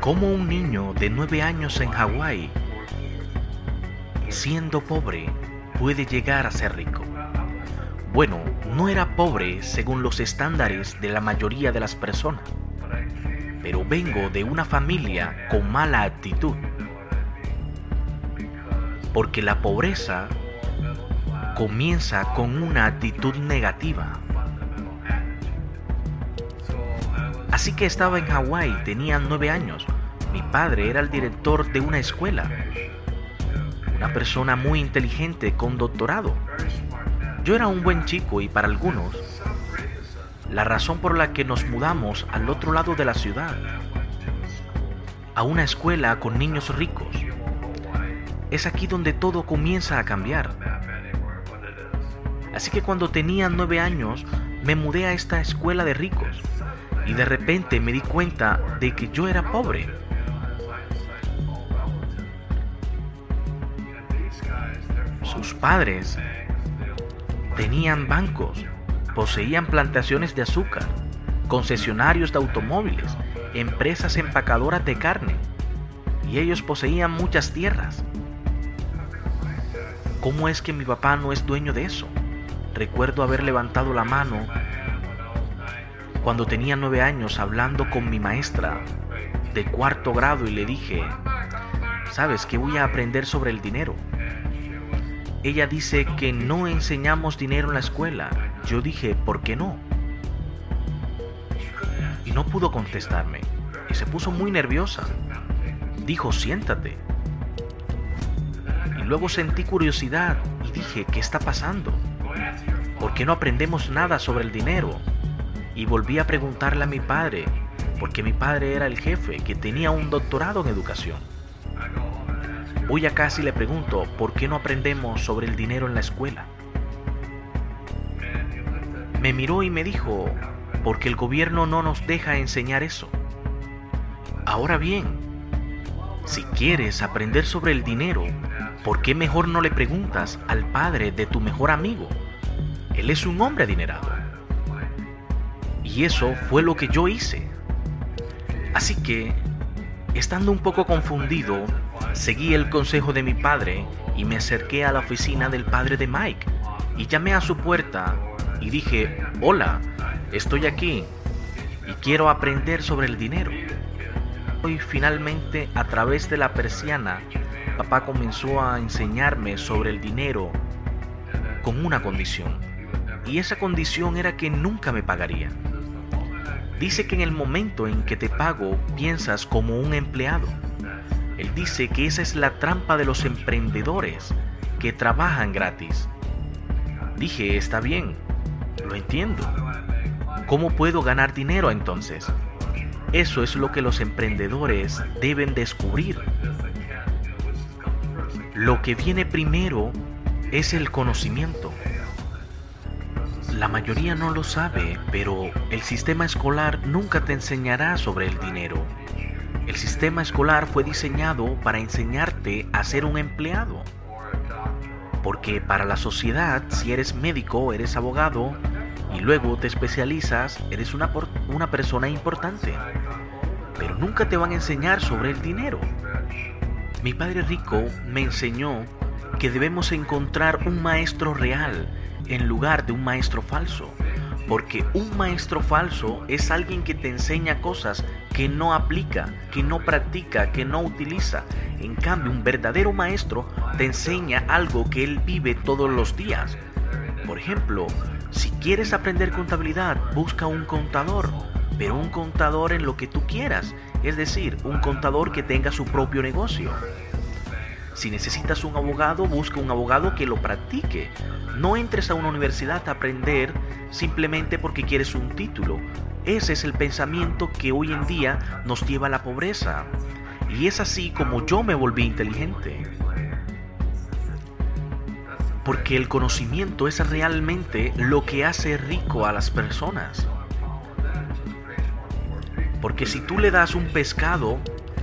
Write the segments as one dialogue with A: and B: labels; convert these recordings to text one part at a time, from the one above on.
A: Como un niño de 9 años en Hawái, siendo pobre, puede llegar a ser rico. Bueno, no era pobre según los estándares de la mayoría de las personas, pero vengo de una familia con mala actitud. Porque la pobreza comienza con una actitud negativa. Así que estaba en Hawái, tenía nueve años. Mi padre era el director de una escuela. Una persona muy inteligente con doctorado. Yo era un buen chico y para algunos, la razón por la que nos mudamos al otro lado de la ciudad, a una escuela con niños ricos, es aquí donde todo comienza a cambiar. Así que cuando tenía nueve años, me mudé a esta escuela de ricos y de repente me di cuenta de que yo era pobre. Sus padres tenían bancos, poseían plantaciones de azúcar, concesionarios de automóviles, empresas empacadoras de carne, y ellos poseían muchas tierras. ¿Cómo es que mi papá no es dueño de eso? Recuerdo haber levantado la mano cuando tenía nueve años hablando con mi maestra de cuarto grado y le dije, ¿sabes qué voy a aprender sobre el dinero? Ella dice que no enseñamos dinero en la escuela. Yo dije, ¿por qué no? Y no pudo contestarme. Y se puso muy nerviosa. Dijo, siéntate. Y luego sentí curiosidad y dije, ¿qué está pasando? ¿Por qué no aprendemos nada sobre el dinero? Y volví a preguntarle a mi padre, porque mi padre era el jefe que tenía un doctorado en educación. Hoy a casi le pregunto, ¿por qué no aprendemos sobre el dinero en la escuela? Me miró y me dijo, porque el gobierno no nos deja enseñar eso. Ahora bien, si quieres aprender sobre el dinero, ¿por qué mejor no le preguntas al padre de tu mejor amigo? Él es un hombre adinerado. Y eso fue lo que yo hice. Así que, estando un poco confundido, seguí el consejo de mi padre y me acerqué a la oficina del padre de Mike y llamé a su puerta y dije, hola, estoy aquí y quiero aprender sobre el dinero. Y finalmente, a través de la persiana, papá comenzó a enseñarme sobre el dinero con una condición. Y esa condición era que nunca me pagaría. Dice que en el momento en que te pago piensas como un empleado. Él dice que esa es la trampa de los emprendedores que trabajan gratis. Dije, está bien, lo entiendo. ¿Cómo puedo ganar dinero entonces? Eso es lo que los emprendedores deben descubrir. Lo que viene primero es el conocimiento. La mayoría no lo sabe, pero el sistema escolar nunca te enseñará sobre el dinero. El sistema escolar fue diseñado para enseñarte a ser un empleado. Porque para la sociedad, si eres médico, eres abogado y luego te especializas, eres una, una persona importante. Pero nunca te van a enseñar sobre el dinero. Mi padre rico me enseñó que debemos encontrar un maestro real en lugar de un maestro falso. Porque un maestro falso es alguien que te enseña cosas que no aplica, que no practica, que no utiliza. En cambio, un verdadero maestro te enseña algo que él vive todos los días. Por ejemplo, si quieres aprender contabilidad, busca un contador, pero un contador en lo que tú quieras, es decir, un contador que tenga su propio negocio. Si necesitas un abogado, busca un abogado que lo practique. No entres a una universidad a aprender simplemente porque quieres un título. Ese es el pensamiento que hoy en día nos lleva a la pobreza. Y es así como yo me volví inteligente. Porque el conocimiento es realmente lo que hace rico a las personas. Porque si tú le das un pescado,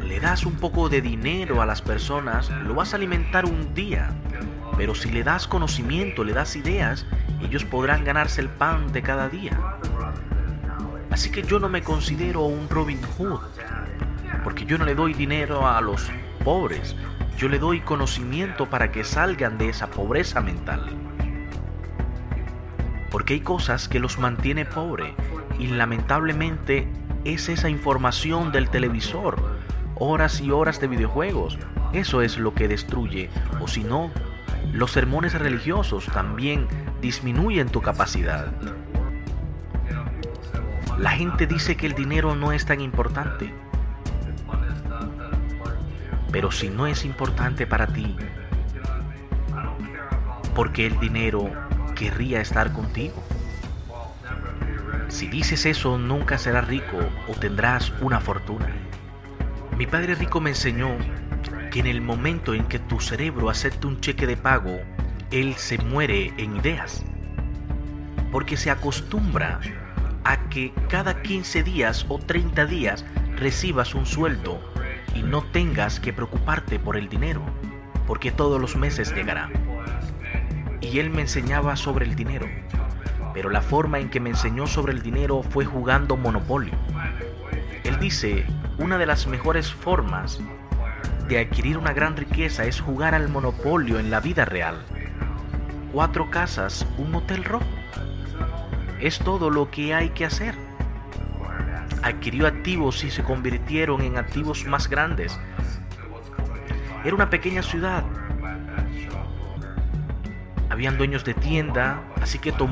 A: le das un poco de dinero a las personas, lo vas a alimentar un día. Pero si le das conocimiento, le das ideas, ellos podrán ganarse el pan de cada día. Así que yo no me considero un Robin Hood, porque yo no le doy dinero a los pobres, yo le doy conocimiento para que salgan de esa pobreza mental. Porque hay cosas que los mantiene pobre y lamentablemente es esa información del televisor, horas y horas de videojuegos. Eso es lo que destruye, o si no, los sermones religiosos también disminuyen tu capacidad. La gente dice que el dinero no es tan importante. Pero si no es importante para ti, porque el dinero querría estar contigo. Si dices eso, nunca serás rico o tendrás una fortuna. Mi padre rico me enseñó que en el momento en que tu cerebro acepta un cheque de pago, él se muere en ideas. Porque se acostumbra a que cada 15 días o 30 días recibas un sueldo y no tengas que preocuparte por el dinero, porque todos los meses llegará. Y él me enseñaba sobre el dinero, pero la forma en que me enseñó sobre el dinero fue jugando Monopolio. Él dice, una de las mejores formas de adquirir una gran riqueza es jugar al Monopolio en la vida real. Cuatro casas, un hotel rojo. Es todo lo que hay que hacer. Adquirió activos y se convirtieron en activos más grandes. Era una pequeña ciudad. Habían dueños de tienda, así que tomó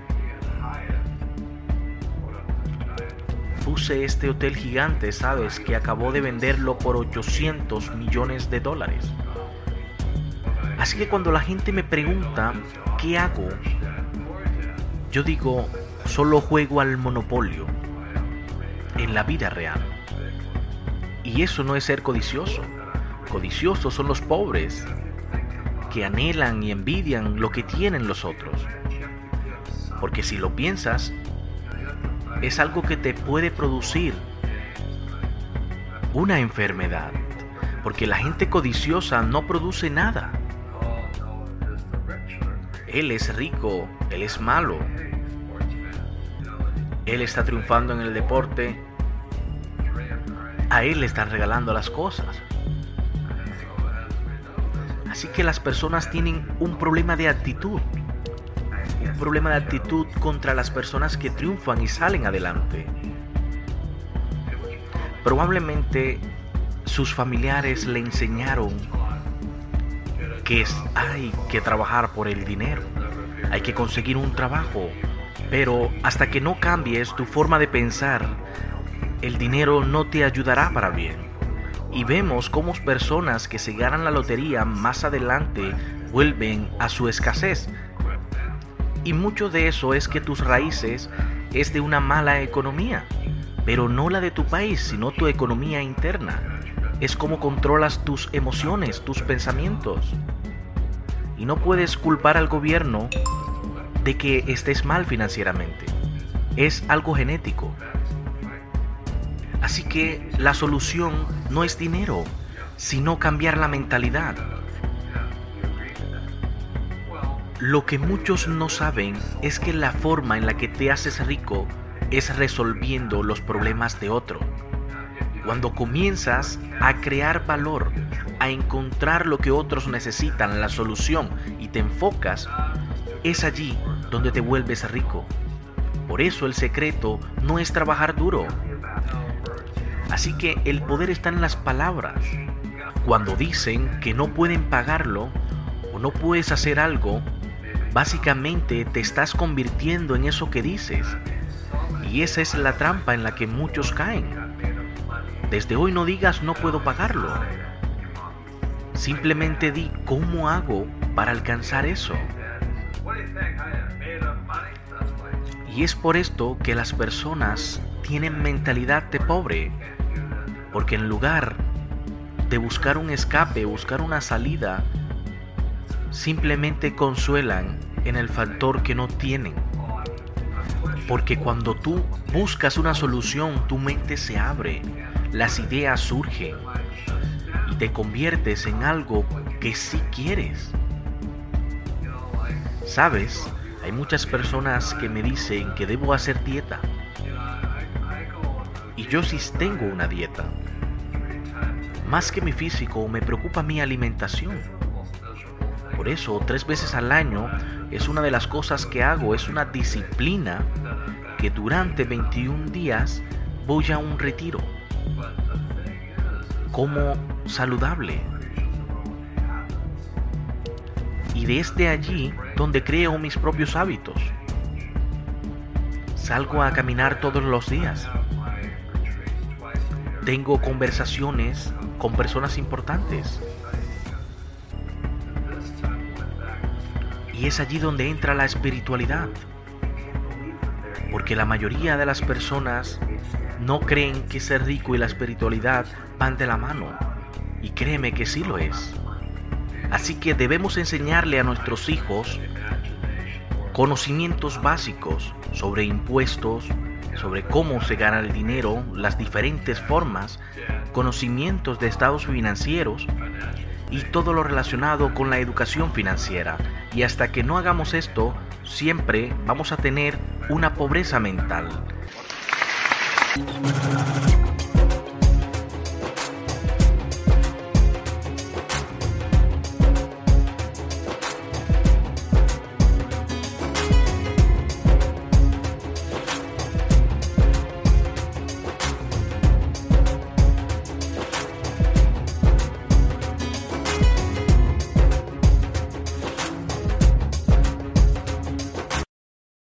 A: Puse este hotel gigante, sabes, que acabó de venderlo por 800 millones de dólares. Así que cuando la gente me pregunta qué hago, yo digo, solo juego al monopolio en la vida real. Y eso no es ser codicioso. Codiciosos son los pobres que anhelan y envidian lo que tienen los otros. Porque si lo piensas, es algo que te puede producir una enfermedad. Porque la gente codiciosa no produce nada. Él es rico, él es malo. Él está triunfando en el deporte. A él le están regalando las cosas. Así que las personas tienen un problema de actitud. Problema de actitud contra las personas que triunfan y salen adelante. Probablemente sus familiares le enseñaron que hay que trabajar por el dinero, hay que conseguir un trabajo, pero hasta que no cambies tu forma de pensar, el dinero no te ayudará para bien. Y vemos cómo personas que se ganan la lotería más adelante vuelven a su escasez. Y mucho de eso es que tus raíces es de una mala economía, pero no la de tu país, sino tu economía interna. Es como controlas tus emociones, tus pensamientos. Y no puedes culpar al gobierno de que estés mal financieramente. Es algo genético. Así que la solución no es dinero, sino cambiar la mentalidad. Lo que muchos no saben es que la forma en la que te haces rico es resolviendo los problemas de otro. Cuando comienzas a crear valor, a encontrar lo que otros necesitan, la solución, y te enfocas, es allí donde te vuelves rico. Por eso el secreto no es trabajar duro. Así que el poder está en las palabras. Cuando dicen que no pueden pagarlo o no puedes hacer algo, básicamente te estás convirtiendo en eso que dices. Y esa es la trampa en la que muchos caen. Desde hoy no digas no puedo pagarlo. Simplemente di cómo hago para alcanzar eso. Y es por esto que las personas tienen mentalidad de pobre, porque en lugar de buscar un escape, buscar una salida, simplemente consuelan en el factor que no tienen. Porque cuando tú buscas una solución, tu mente se abre, las ideas surgen y te conviertes en algo que sí quieres. ¿Sabes? Hay muchas personas que me dicen que debo hacer dieta. Y yo sí tengo una dieta. Más que mi físico, me preocupa mi alimentación. Por eso, tres veces al año es una de las cosas que hago, es una disciplina que durante 21 días voy a un retiro. Como saludable. Y desde allí donde creo mis propios hábitos. Salgo a caminar todos los días. Tengo conversaciones con personas importantes. Y es allí donde entra la espiritualidad. Porque la mayoría de las personas no creen que ser rico y la espiritualidad van de la mano. Y créeme que sí lo es. Así que debemos enseñarle a nuestros hijos conocimientos básicos sobre impuestos, sobre cómo se gana el dinero, las diferentes formas, conocimientos de estados financieros y todo lo relacionado con la educación financiera. Y hasta que no hagamos esto, siempre vamos a tener una pobreza mental.